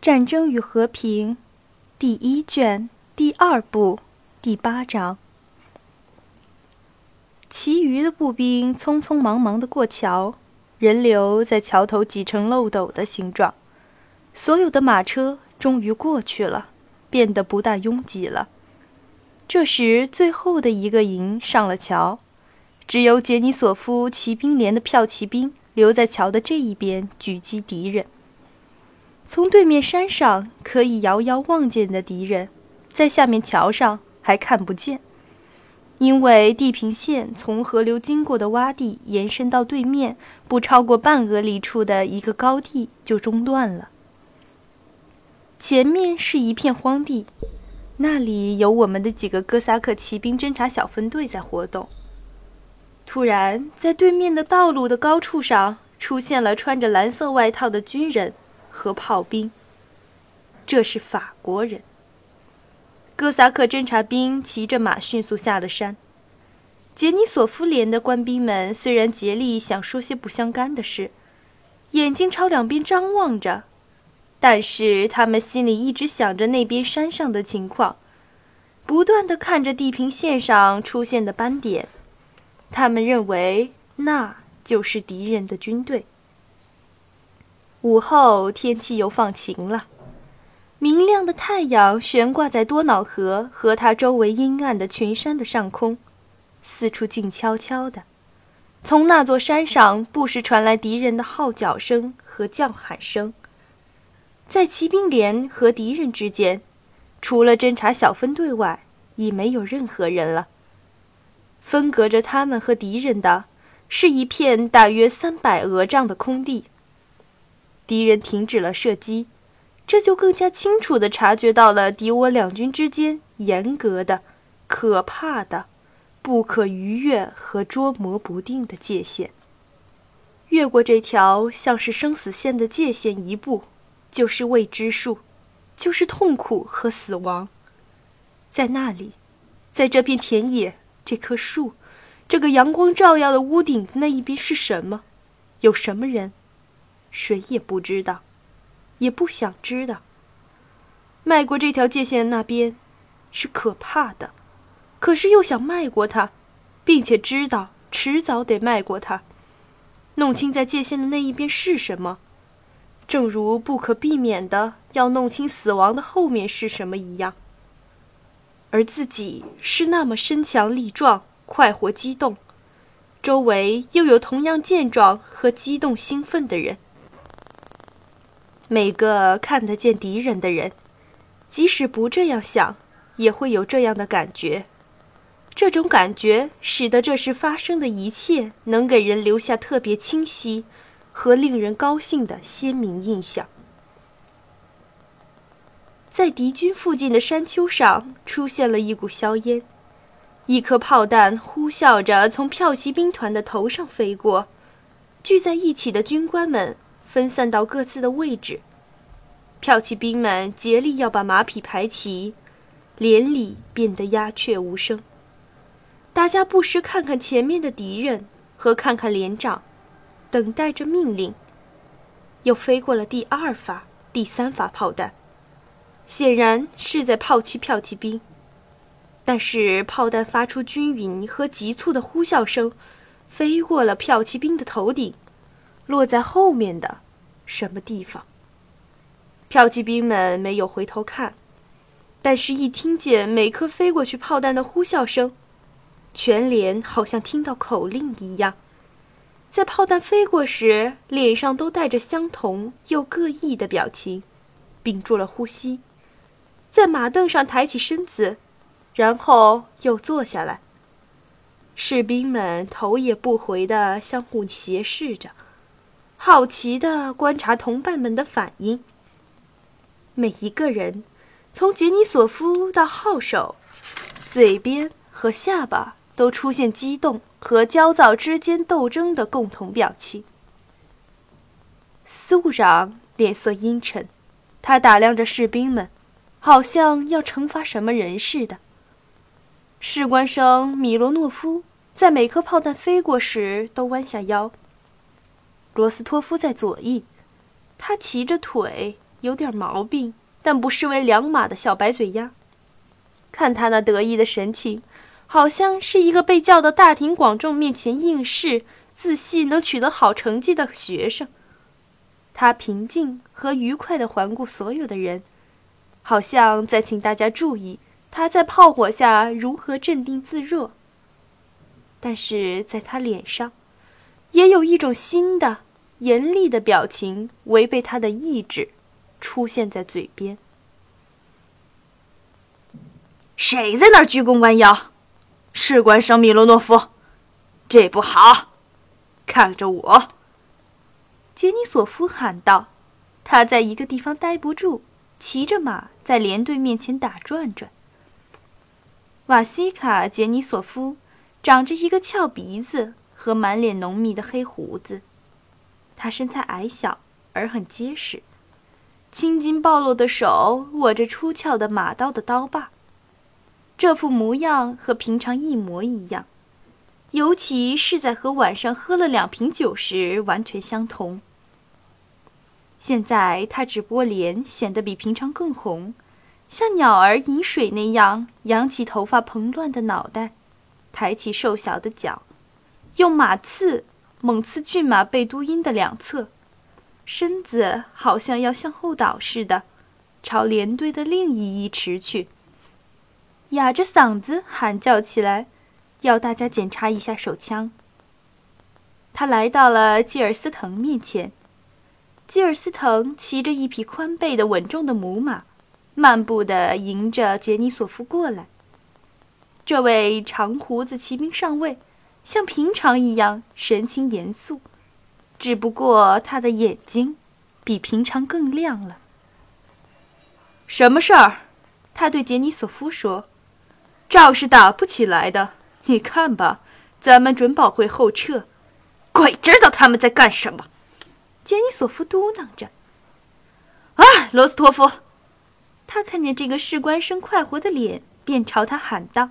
战争与和平》第一卷第二部第八章。其余的步兵匆匆忙忙地过桥，人流在桥头挤成漏斗的形状。所有的马车终于过去了，变得不大拥挤了。这时，最后的一个营上了桥，只有杰尼索夫骑兵连的骠骑兵留在桥的这一边狙击敌人。从对面山上可以遥遥望见的敌人，在下面桥上还看不见。因为地平线从河流经过的洼地延伸到对面不超过半俄里处的一个高地就中断了。前面是一片荒地，那里有我们的几个哥萨克骑兵侦察小分队在活动。突然，在对面的道路的高处上出现了穿着蓝色外套的军人和炮兵。这是法国人。哥萨克侦察兵骑着马迅速下了山。杰尼索夫连的官兵们虽然竭力想说些不相干的事，眼睛朝两边张望着，但是他们心里一直想着那边山上的情况，不断的看着地平线上出现的斑点。他们认为那就是敌人的军队。午后，天气又放晴了。明亮的太阳悬挂在多瑙河和它周围阴暗的群山的上空，四处静悄悄的。从那座山上不时传来敌人的号角声和叫喊声。在骑兵连和敌人之间，除了侦察小分队外，已没有任何人了。分隔着他们和敌人的，是一片大约三百俄丈的空地。敌人停止了射击。这就更加清楚地察觉到了敌我两军之间严格的、可怕的、不可逾越和捉摸不定的界限。越过这条像是生死线的界限一步，就是未知数，就是痛苦和死亡。在那里，在这片田野、这棵树、这个阳光照耀的屋顶的那一边是什么？有什么人？谁也不知道。也不想知道。迈过这条界限那边，是可怕的，可是又想迈过它，并且知道迟早得迈过它。弄清在界限的那一边是什么，正如不可避免的要弄清死亡的后面是什么一样。而自己是那么身强力壮、快活激动，周围又有同样健壮和激动兴奋的人。每个看得见敌人的人，即使不这样想，也会有这样的感觉。这种感觉使得这时发生的一切能给人留下特别清晰和令人高兴的鲜明印象。在敌军附近的山丘上出现了一股硝烟，一颗炮弹呼啸着从骠骑兵团的头上飞过，聚在一起的军官们。分散到各自的位置，骠骑兵们竭力要把马匹排齐，连里变得鸦雀无声。大家不时看看前面的敌人和看看连长，等待着命令。又飞过了第二发、第三发炮弹，显然是在炮击骠骑兵。但是炮弹发出均匀和急促的呼啸声，飞过了骠骑兵的头顶。落在后面的什么地方？骠骑兵们没有回头看，但是，一听见每颗飞过去炮弹的呼啸声，全连好像听到口令一样，在炮弹飞过时，脸上都带着相同又各异的表情，屏住了呼吸，在马凳上抬起身子，然后又坐下来。士兵们头也不回地相互斜视着。好奇地观察同伴们的反应。每一个人，从杰尼索夫到号手，嘴边和下巴都出现激动和焦躁之间斗争的共同表情。司务长脸色阴沉，他打量着士兵们，好像要惩罚什么人似的。士官生米罗诺夫在每颗炮弹飞过时都弯下腰。罗斯托夫在左翼，他骑着腿，有点毛病，但不失为良马的小白嘴鸭。看他那得意的神情，好像是一个被叫到大庭广众面前应试、自信能取得好成绩的学生。他平静和愉快地环顾所有的人，好像在请大家注意他在炮火下如何镇定自若。但是在他脸上，也有一种新的、严厉的表情，违背他的意志，出现在嘴边。谁在那儿鞠躬弯腰？士官生米罗诺夫，这不好！看着我！杰尼索夫喊道：“他在一个地方待不住，骑着马在连队面前打转转。”瓦西卡·杰尼索夫长着一个翘鼻子和满脸浓密的黑胡子，他身材矮小而很结实，青筋暴露的手握着出鞘的马刀的刀把，这副模样和平常一模一样，尤其是在和晚上喝了两瓶酒时完全相同。现在他只不过脸显得比平常更红，像鸟儿饮水那样扬起头发蓬乱的脑袋，抬起瘦小的脚，用马刺猛刺骏马背都阴的两侧，身子好像要向后倒似的，朝连队的另一翼驰去，哑着嗓子喊叫起来，要大家检查一下手枪。他来到了基尔斯滕面前。基尔斯滕骑着一匹宽背的稳重的母马，漫步地迎着杰尼索夫过来。这位长胡子骑兵上尉像平常一样神情严肃，只不过他的眼睛比平常更亮了。什么事儿？他对杰尼索夫说：“仗是打不起来的，你看吧，咱们准保会后撤。鬼知道他们在干什么。”杰尼索夫嘟囔着：“啊，罗斯托夫！”他看见这个士官生快活的脸，便朝他喊道：“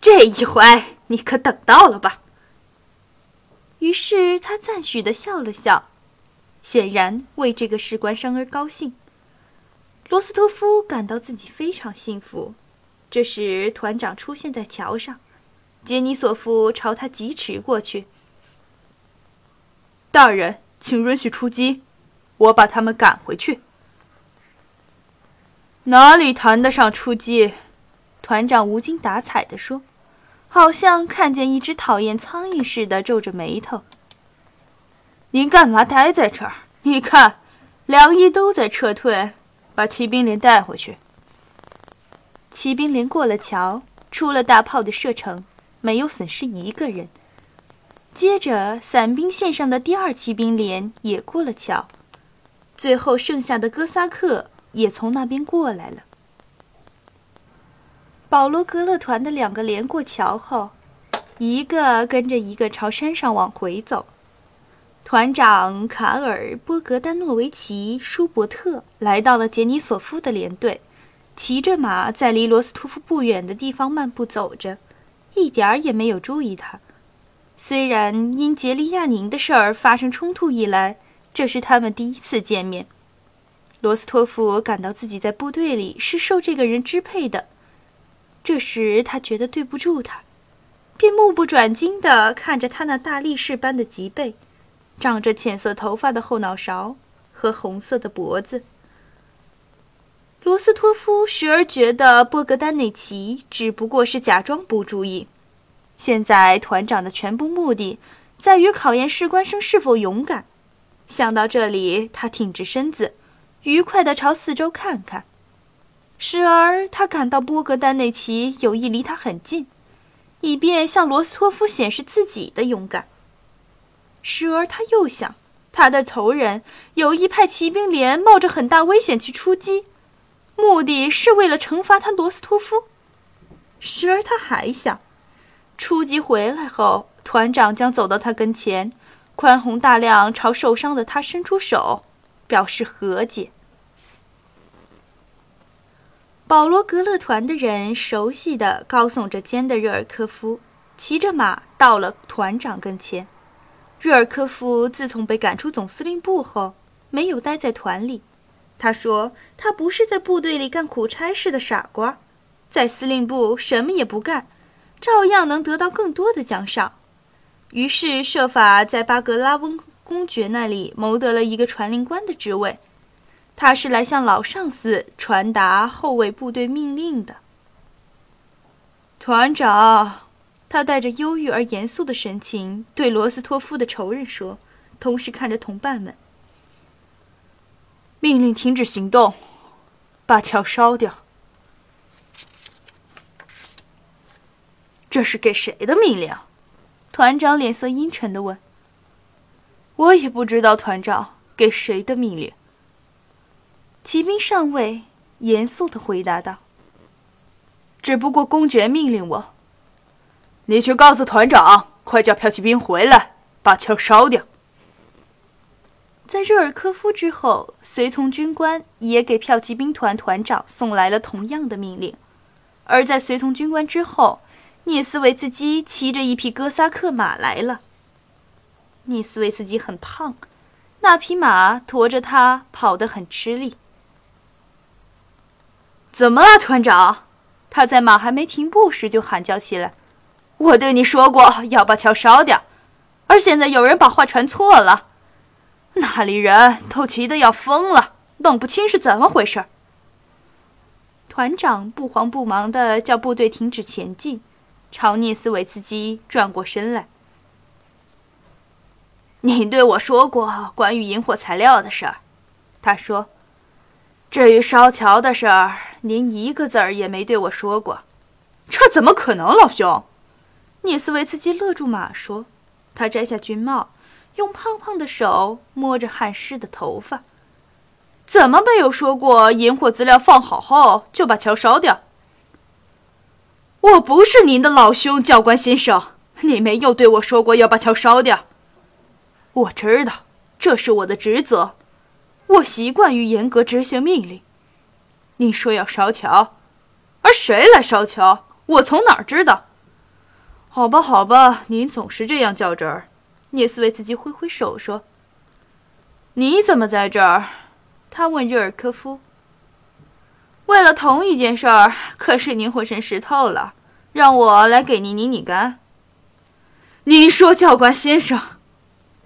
这一回你可等到了吧？”于是他赞许的笑了笑，显然为这个士官生而高兴。罗斯托夫感到自己非常幸福。这时，团长出现在桥上，杰尼索夫朝他疾驰过去。大人。请允许出击，我把他们赶回去。哪里谈得上出击？团长无精打采地说，好像看见一只讨厌苍蝇似的，皱着眉头。您干嘛待在这儿？你看，两翼都在撤退，把骑兵连带回去。骑兵连过了桥，出了大炮的射程，没有损失一个人。接着，伞兵线上的第二骑兵连也过了桥，最后剩下的哥萨克也从那边过来了。保罗格勒团的两个连过桥后，一个跟着一个朝山上往回走。团长卡尔波格丹诺维奇舒伯特来到了杰尼索夫的连队，骑着马在离罗斯托夫不远的地方漫步走着，一点儿也没有注意他。虽然因杰利亚宁的事儿发生冲突以来，这是他们第一次见面，罗斯托夫感到自己在部队里是受这个人支配的。这时他觉得对不住他，便目不转睛地看着他那大力士般的脊背，长着浅色头发的后脑勺和红色的脖子。罗斯托夫时而觉得波格丹内奇只不过是假装不注意。现在团长的全部目的，在于考验士官生是否勇敢。想到这里，他挺直身子，愉快地朝四周看看。时而，他感到波格丹内奇有意离他很近，以便向罗斯托夫显示自己的勇敢；时而，他又想，他的仇人有意派骑兵连冒着很大危险去出击，目的是为了惩罚他罗斯托夫；时而，他还想。出击回来后，团长将走到他跟前，宽宏大量朝受伤的他伸出手，表示和解。保罗格勒团的人熟悉的高耸着肩的热尔科夫，骑着马到了团长跟前。热尔科夫自从被赶出总司令部后，没有待在团里，他说：“他不是在部队里干苦差事的傻瓜，在司令部什么也不干，照样能得到更多的奖赏。”于是设法在巴格拉温公爵那里谋得了一个传令官的职位。他是来向老上司传达后卫部队命令的。团长，他带着忧郁而严肃的神情对罗斯托夫的仇人说，同时看着同伴们。命令停止行动，把桥烧掉。这是给谁的命令？团长脸色阴沉的问。我也不知道，团长给谁的命令。骑兵上尉严肃的回答道：“只不过公爵命令我。你去告诉团长，快叫骠骑兵回来，把枪烧掉。”在热尔科夫之后，随从军官也给骠骑兵团团长送来了同样的命令；而在随从军官之后，涅斯维茨基骑着一匹哥萨克马来了。涅斯维茨基很胖，那匹马驮着他跑得很吃力。怎么了，团长？他在马还没停步时就喊叫起来：“我对你说过要把桥烧掉，而现在有人把话传错了。”那里人都急得要疯了，弄不清是怎么回事。团长不慌不忙地叫部队停止前进，朝涅斯维茨基转过身来。你对我说过关于引火材料的事儿，他说。至于烧桥的事儿，您一个字儿也没对我说过。这怎么可能，老兄？涅斯维茨基勒住马说。他摘下军帽。用胖胖的手摸着汗湿的头发，怎么没有说过引火资料放好后就把桥烧掉？我不是您的老兄，教官先生，你没有对我说过要把桥烧掉。我知道这是我的职责，我习惯于严格执行命令。你说要烧桥，而谁来烧桥？我从哪儿知道？好吧，好吧，您总是这样较真儿。涅斯维茨基挥挥手说：“你怎么在这儿？”他问热尔科夫。“为了同一件事儿，可是您浑身湿透了，让我来给您拧拧干。”您说，教官先生，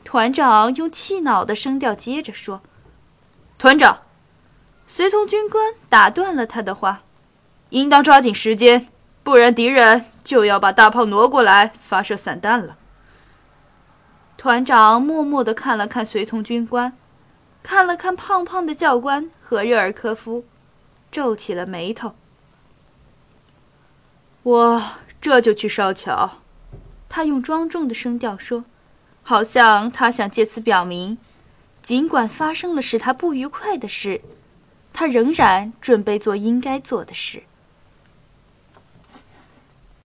团长用气恼的声调接着说：“团长，随从军官打断了他的话，应当抓紧时间，不然敌人就要把大炮挪过来发射散弹了。”团长默默地看了看随从军官，看了看胖胖的教官和热尔科夫，皱起了眉头。我这就去烧桥，他用庄重的声调说，好像他想借此表明，尽管发生了使他不愉快的事，他仍然准备做应该做的事。